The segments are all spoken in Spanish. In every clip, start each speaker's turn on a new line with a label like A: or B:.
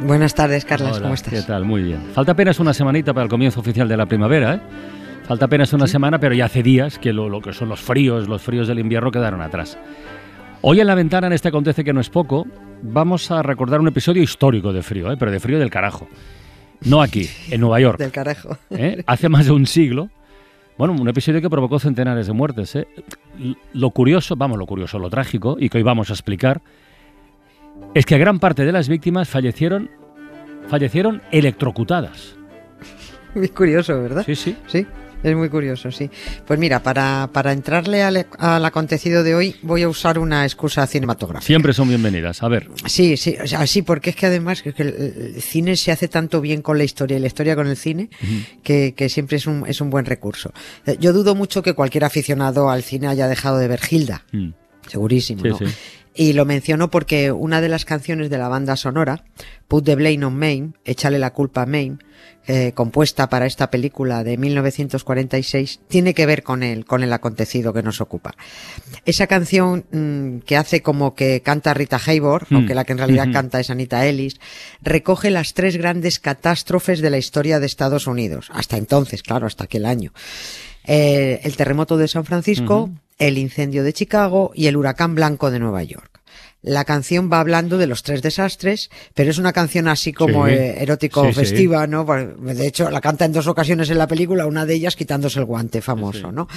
A: Buenas tardes, Carlos,
B: Hola,
A: ¿cómo estás?
B: ¿Qué tal? Muy bien. Falta apenas una semanita para el comienzo oficial de la primavera, ¿eh? Falta apenas una semana, pero ya hace días que lo, lo que son los fríos, los fríos del invierno quedaron atrás. Hoy en la ventana, en este acontece que no es poco, vamos a recordar un episodio histórico de frío, ¿eh? pero de frío del carajo. No aquí, en Nueva York.
A: Del carajo.
B: ¿eh? Hace más de un siglo. Bueno, un episodio que provocó centenares de muertes. ¿eh? Lo curioso, vamos, lo curioso, lo trágico, y que hoy vamos a explicar, es que gran parte de las víctimas fallecieron, fallecieron electrocutadas.
A: Muy curioso, ¿verdad?
B: Sí, sí.
A: Sí, es muy curioso, sí. Pues mira, para, para entrarle al, al acontecido de hoy voy a usar una excusa cinematográfica.
B: Siempre son bienvenidas. A ver,
A: Sí, sí, o sea, sí, porque es que además es que el, cine se hace tanto bien con la historia y la historia con el cine que, que siempre es un, es un buen recurso. Eh, Yo dudo mucho que cualquier aficionado al cine haya dejado de ver Hilda,
B: mm,
A: segurísimo,
B: Sí,
A: ¿no?
B: sí.
A: Y lo menciono porque una de las canciones de la banda sonora, Put the Blame on Maine, Échale la culpa a Maine, eh, compuesta para esta película de 1946, tiene que ver con el, con el acontecido que nos ocupa. Esa canción mm, que hace como que canta Rita Hayworth,
B: Mm.
A: aunque la que en realidad canta es Anita Ellis, recoge las tres grandes catástrofes de la historia de Estados Unidos. Hasta entonces, claro, hasta aquel año. Eh, el terremoto de San Francisco. El incendio de Chicago y el huracán blanco de Nueva York. La canción va hablando de los tres desastres, pero es una canción así como
B: Sí.
A: eh, erótico
B: Sí, sí.
A: festiva, ¿no? De hecho, la canta en dos ocasiones en la película, una de ellas quitándose el guante famoso. ¿no?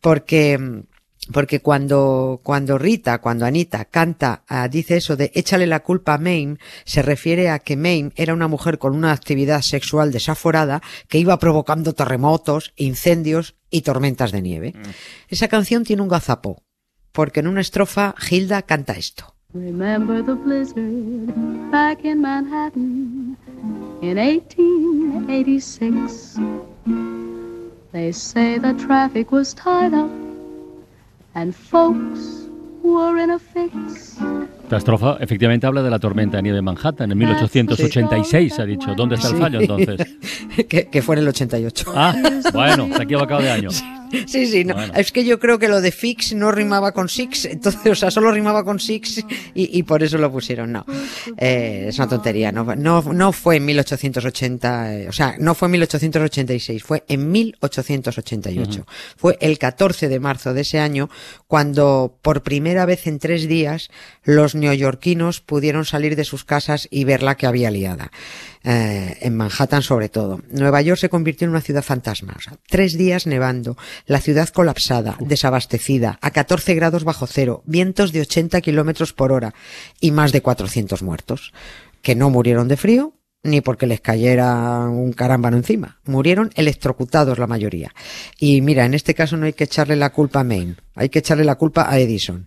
A: Porque porque cuando, cuando Rita, cuando Anita canta, ah, dice eso de échale la culpa a Mame, se refiere a que Mame era una mujer con una actividad sexual desaforada que iba provocando terremotos, incendios y tormentas de nieve. Esa canción tiene un gazapo, porque en una estrofa Hilda canta esto.
C: Remember the blizzard back in Manhattan in 1886. They say the traffic was tied up and folks were in a fix.
B: esta estrofa efectivamente habla de la tormenta de nieve en Manhattan en 1886, ha dicho. ¿Dónde está el
A: Sí.
B: fallo entonces?
A: que, que fue en el 88.
B: Ah, bueno, se ha equivocado de año.
A: Sí, sí, no.
B: Bueno.
A: Es que yo creo que lo de fix no rimaba con six, entonces, o sea, solo rimaba con six y, y por eso lo pusieron. No, Eh, es una tontería. No, no, no fue en 1880, eh, o sea, no fue en 1886, fue en 1888. Fue el 14 de marzo de ese año cuando por primera vez en tres días los neoyorquinos pudieron salir de sus casas y ver la que había liada. Eh, en Manhattan sobre todo. Nueva York se convirtió en una ciudad fantasma. O sea, tres días nevando, la ciudad colapsada, desabastecida, a 14 grados bajo cero, vientos de 80 kilómetros por hora y más de 400 muertos. Que no murieron de frío ni porque les cayera un carámbano encima. Murieron electrocutados la mayoría. Y mira, en este caso no hay que echarle la culpa a Maine, hay que echarle la culpa a Edison.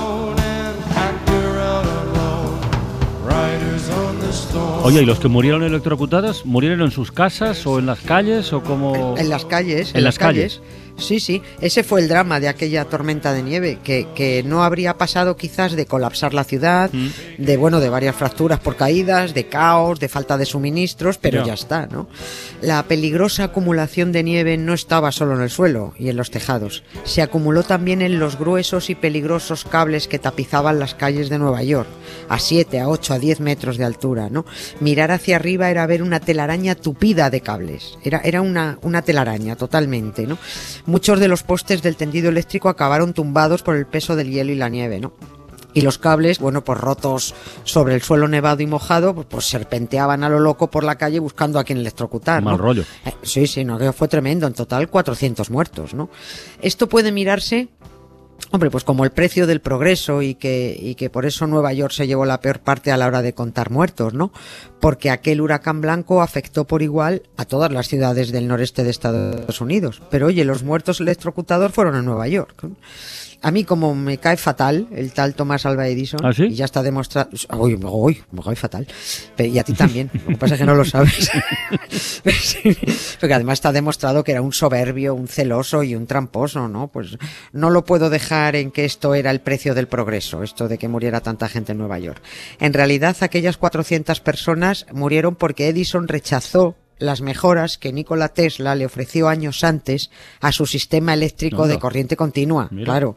B: Oye, ¿y los que murieron electrocutados murieron en sus casas o en las calles o como...?
A: En las calles.
B: En las calles.
A: Sí, sí. Ese fue el drama de aquella tormenta de nieve, que, que no habría pasado quizás de colapsar la ciudad,
B: Mm.
A: de bueno, de varias fracturas por caídas, de caos, de falta de suministros, pero
B: Ya.
A: ya está, ¿no? La peligrosa acumulación de nieve no estaba solo en el suelo y en los tejados, se acumuló también en los gruesos y peligrosos cables que tapizaban las calles de Nueva York, a 7, a 8, a 10 metros de altura, ¿no? Mirar hacia arriba era ver una telaraña tupida de cables, era, era una, una telaraña totalmente, ¿no? Muchos de los postes del tendido eléctrico acabaron tumbados por el peso del hielo y la nieve, ¿no? y los cables, bueno, pues rotos sobre el suelo nevado y mojado, pues, pues serpenteaban a lo loco por la calle buscando a quien electrocutar.
B: Mal
A: ¿no?
B: rollo.
A: Eh, sí, sí, no, que fue tremendo. En total, 400 muertos, ¿no? Esto puede mirarse Hombre, pues como el precio del progreso y que, y que por eso Nueva York se llevó la peor parte a la hora de contar muertos, ¿no? Porque aquel huracán blanco afectó por igual a todas las ciudades del noreste de Estados Unidos. Pero oye, los muertos electrocutados fueron en Nueva York. A mí como me cae fatal el tal Thomas Alva Edison,
B: ¿Ah, sí?
A: y ya está demostrado... Uy, uy, me cae fatal. Pero, y a ti también, lo que pasa es que no lo sabes. Porque además está demostrado que era un soberbio, un celoso y un tramposo, ¿no? Pues no lo puedo dejar en que esto era el precio del progreso, esto de que muriera tanta gente en Nueva York. En realidad, aquellas 400 personas murieron porque Edison rechazó las mejoras que Nikola Tesla le ofreció años antes a su sistema eléctrico de corriente continua.
B: Mira.
A: Claro.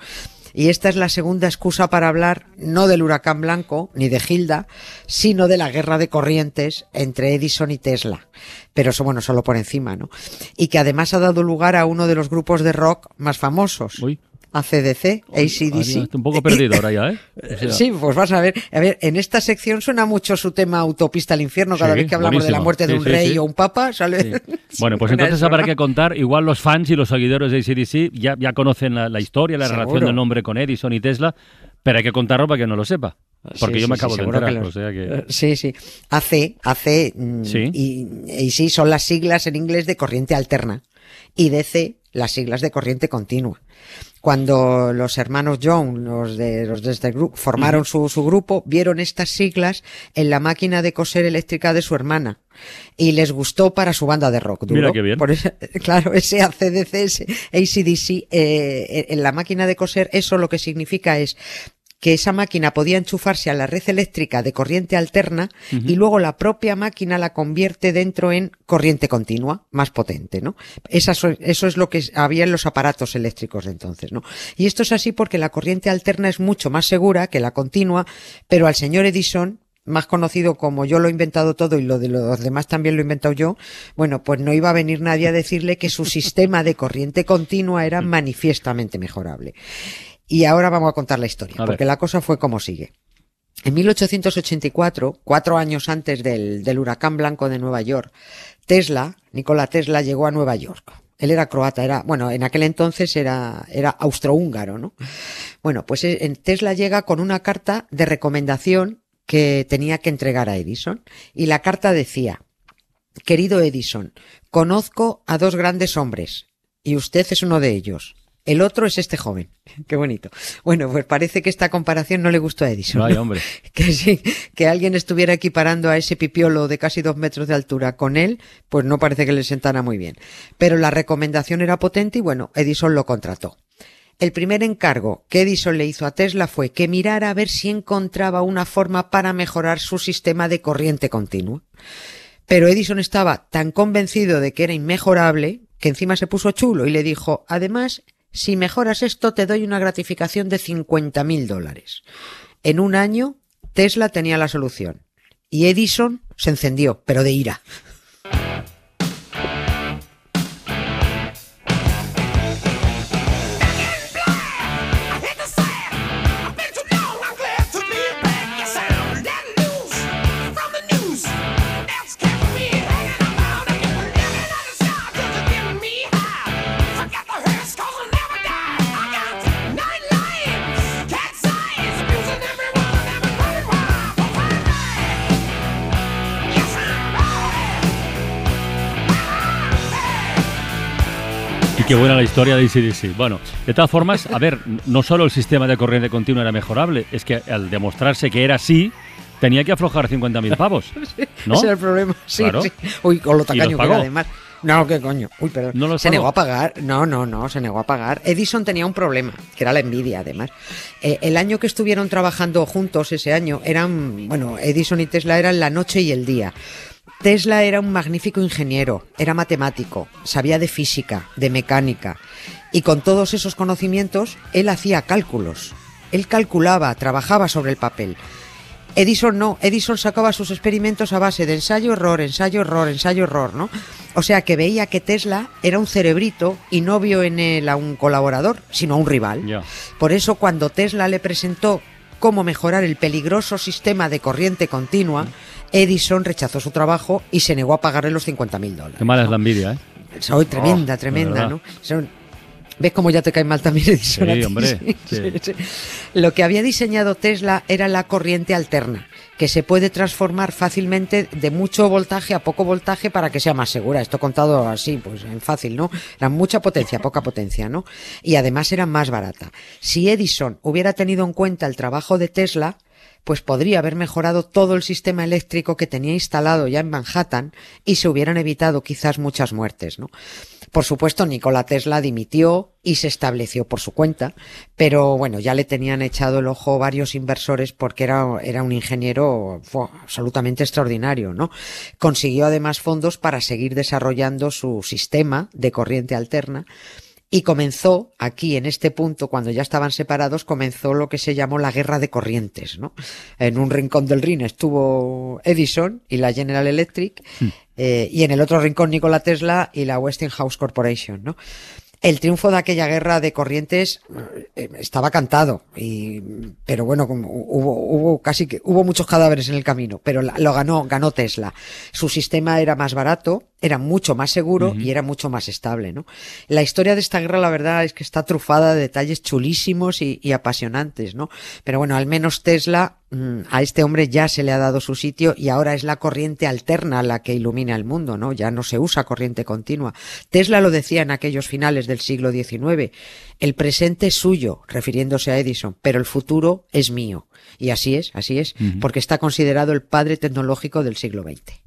A: Y esta es la segunda excusa para hablar no del huracán blanco ni de Hilda, sino de la guerra de corrientes entre Edison y Tesla. Pero eso, bueno, solo por encima, ¿no? Y que además ha dado lugar a uno de los grupos de rock más famosos.
B: Uy.
A: ACDC,
B: Ahí
A: ACDC.
B: está un poco perdido ahora ya, ¿eh? O sea,
A: Sí, pues vas a ver. A ver, en esta sección suena mucho su tema Autopista al Infierno. Cada
B: Sí,
A: vez que hablamos de la muerte de
B: Sí,
A: un
B: sí,
A: rey o un papa, sale.
B: Bueno, pues entonces
A: eso,
B: habrá
A: ¿no?
B: que contar, igual los fans y los seguidores de ACDC ya, ya conocen la, la historia, la
A: Seguro.
B: relación del nombre con Edison y Tesla, pero hay que contarlo para que no lo sepa. Porque
A: Sí,
B: yo me
A: sí,
B: acabo de
A: que
B: enterar,
A: los-
B: o sea que...
A: Eh, Sí, sí. AC, AC, mm,
B: Sí.
A: Y, y sí, son las siglas en inglés de corriente alterna. Y DC, las siglas de corriente continua. Cuando los hermanos John, los de, los de este grupo, formaron su, su grupo, vieron estas siglas en la máquina de coser eléctrica de su hermana. Y les gustó para su banda de rock. duro.
B: Mira qué bien.
A: Por eso, claro, ese ACDC, ese ACDC, eh, en la máquina de coser, eso lo que significa es que esa máquina podía enchufarse a la red eléctrica de corriente alterna y luego la propia máquina la convierte dentro en corriente continua, más potente, ¿no? Esa so- eso es lo que había en los aparatos eléctricos de entonces, ¿no? Y esto es así porque la corriente alterna es mucho más segura que la continua, pero al señor Edison más conocido como yo lo he inventado todo y lo de los demás también lo he inventado yo, bueno, pues no iba a venir nadie a decirle que su sistema de corriente continua era manifiestamente mejorable. Y ahora vamos a contar la historia,
B: A ver.
A: porque la cosa fue como sigue. En 1884, cuatro años antes del, del huracán blanco de Nueva York, Tesla, Nikola Tesla, llegó a Nueva York. Él era croata, era, bueno, en aquel entonces era, era austrohúngaro, ¿no? Bueno, pues eh, en Tesla llega con una carta de recomendación que tenía que entregar a Edison. Y la carta decía, Querido Edison, conozco a dos grandes hombres, y usted es uno de ellos. El otro es este joven. Qué bonito. Bueno, pues parece que esta comparación no le gustó a Edison.
B: Vaya,
A: ¿no?
B: hombre.
A: Que sí, que alguien estuviera equiparando a ese pipiolo de casi dos metros de altura con él, pues no parece que le sentara muy bien. Pero la recomendación era potente y bueno, Edison lo contrató. El primer encargo que Edison le hizo a Tesla fue que mirara a ver si encontraba una forma para mejorar su sistema de corriente continua. Pero Edison estaba tan convencido de que era inmejorable que encima se puso chulo y le dijo, además, si mejoras esto te doy una gratificación de 50 mil dólares. En un año, Tesla tenía la solución. Y Edison se encendió, pero de ira.
B: Y qué buena la historia de ACDC. Bueno, de todas formas, a ver, no solo el sistema de corriente continua era mejorable, es que al demostrarse que era así, tenía que aflojar 50.000 pavos. ¿No?
A: Ese era el problema. Sí,
B: Claro.
A: sí. Uy, con lo tacaño que era, además. No, qué coño. Uy, perdón.
B: ¿No
A: se
B: pagó?
A: negó a pagar. No, no, no, se negó a pagar. Edison tenía un problema, que era la envidia, además. Eh, el año que estuvieron trabajando juntos, ese año, eran, bueno, Edison y Tesla eran la noche y el día. Tesla era un magnífico ingeniero, era matemático, sabía de física, de mecánica, y con todos esos conocimientos, él hacía cálculos. Él calculaba, trabajaba sobre el papel. Edison no, Edison sacaba sus experimentos a base de ensayo-error, ensayo-error, ensayo-error, ¿no? O sea que veía que Tesla era un cerebrito y no vio en él a un colaborador, sino a un rival. Por eso cuando Tesla le presentó cómo mejorar el peligroso sistema de corriente continua, Edison rechazó su trabajo y se negó a pagarle los 50.000 dólares.
B: Qué mala es la envidia, ¿eh?
A: Soy tremenda,
B: Oh,
A: tremenda. ¿no? Son- ¿Ves cómo ya te cae mal también Edison?
B: Sí, hombre,
A: sí,
B: sí.
A: Lo que había diseñado Tesla era la corriente alterna, que se puede transformar fácilmente de mucho voltaje a poco voltaje para que sea más segura. Esto contado así, pues en fácil, ¿no? Era mucha potencia, poca potencia, ¿no? Y además era más barata. Si Edison hubiera tenido en cuenta el trabajo de Tesla, pues podría haber mejorado todo el sistema eléctrico que tenía instalado ya en Manhattan y se hubieran evitado quizás muchas muertes, ¿no? Por supuesto, Nikola Tesla dimitió y se estableció por su cuenta, pero bueno, ya le tenían echado el ojo varios inversores porque era, era un ingeniero absolutamente extraordinario, ¿no? Consiguió además fondos para seguir desarrollando su sistema de corriente alterna y comenzó aquí, en este punto, cuando ya estaban separados, comenzó lo que se llamó la guerra de corrientes, ¿no? En un rincón del Rin estuvo Edison y la General Electric, eh, y en el otro rincón Nikola Tesla y la Westinghouse Corporation, ¿no? El triunfo de aquella guerra de corrientes eh, estaba cantado, y, pero bueno, como hubo, hubo casi que hubo muchos cadáveres en el camino, pero lo ganó, ganó Tesla. Su sistema era más barato, era mucho más seguro y era mucho más estable, ¿no? La historia de esta guerra, la verdad, es que está trufada de detalles chulísimos y, y apasionantes, ¿no? Pero bueno, al menos Tesla, a este hombre ya se le ha dado su sitio y ahora es la corriente alterna la que ilumina el mundo, ¿no? Ya no se usa corriente continua. Tesla lo decía en aquellos finales del siglo XIX. El presente es suyo, refiriéndose a Edison, pero el futuro es mío. Y así es, así es, porque está considerado el padre tecnológico del siglo XX.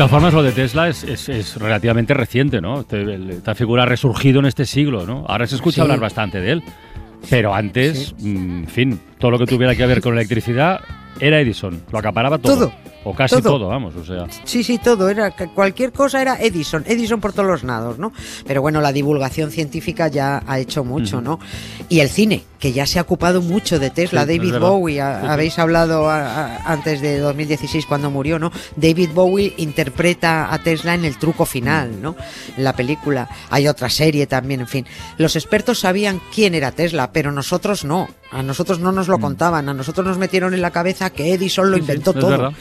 B: Todas formas, lo de Tesla es, es- es relativamente reciente, ¿no? Esta figura ha resurgido en este siglo, ¿no? Ahora se escucha
A: Sí.
B: hablar bastante de él. Pero antes, mm, en fin, todo lo que tuviera que ver con electricidad era Edison. Lo acaparaba todo.
A: Todo.
B: O casi
A: Todo.
B: todo, vamos, o sea.
A: Sí, sí, todo, era cualquier cosa era Edison, Edison por todos los lados, ¿no? Pero bueno, la divulgación científica ya ha hecho mucho, ¿no? Y el cine, que ya se ha ocupado mucho de Tesla,
B: Sí,
A: David. Bowie, a- habéis hablado a- a- antes de 2016 cuando murió, ¿no? David Bowie interpreta a Tesla en el truco final, ¿no? En la película. Hay otra serie también, en fin. Los expertos sabían quién era Tesla, pero nosotros no. A nosotros no nos lo contaban, a nosotros nos metieron en la cabeza que Edison lo
B: Mm. Sí,
A: inventó todo.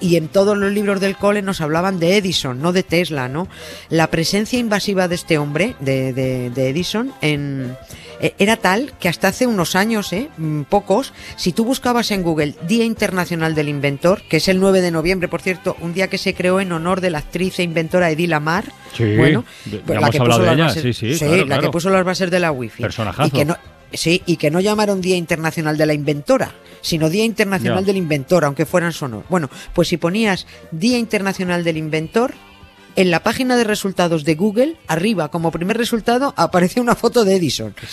A: Y- en todos los libros del cole nos hablaban de Edison, no de Tesla, ¿no? La presencia invasiva de este hombre, de, de- de Edison, en, era tal que hasta hace unos años, ¿eh? Mm, pocos, si tú buscabas en Google Día Internacional del Inventor, que es el 9 de noviembre, por cierto, un día que se creó en honor de la actriz e inventora Edith Lamar,
B: Sí,
A: bueno, pues
B: de
A: las
B: ella,
A: bases-
B: sí, sí, claro,
A: la
B: claro.
A: que puso las bases de la wifi.
B: Personajazo.
A: Y que no, Sí, y que no llamaron Día Internacional de la Inventora, sino Día Internacional del Inventor, aunque fueran sonor. Bueno, pues si ponías Día Internacional del Inventor, en la página de resultados de Google, arriba, como primer resultado, aparece una foto de Edison.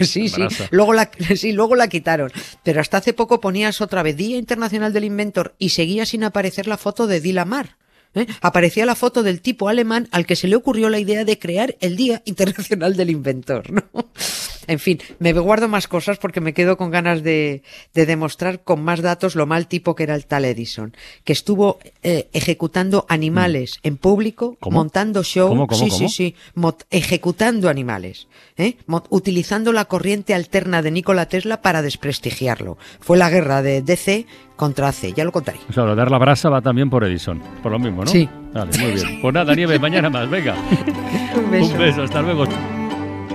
A: Sí, sí. Luego la, sí, luego la quitaron. Pero hasta hace poco ponías otra vez Día Internacional del Inventor y seguía sin aparecer la foto de Dilamar. ¿eh? Aparecía la foto del tipo alemán al que se le ocurrió la idea de crear el Día Internacional del Inventor. ¿no? En fin, me guardo más cosas porque me quedo con ganas de, de demostrar con más datos lo mal tipo que era el tal Edison, que estuvo eh, ejecutando animales en público,
B: Mm. ¿Cómo?
A: montando shows,
B: ¿Cómo, cómo,
A: sí, sí, sí, ejecutando animales, ¿eh? Utilizando la corriente alterna de Nikola Tesla para desprestigiarlo. Fue la guerra de DC contra AC, ya lo contaré.
B: O sea, lo de dar la brasa va también por Edison. Por lo mismo, ¿no?
A: Sí.
B: Vale, muy bien. Pues nada, Nieve, mañana más. Venga.
A: Un beso.
B: Un beso, hasta luego.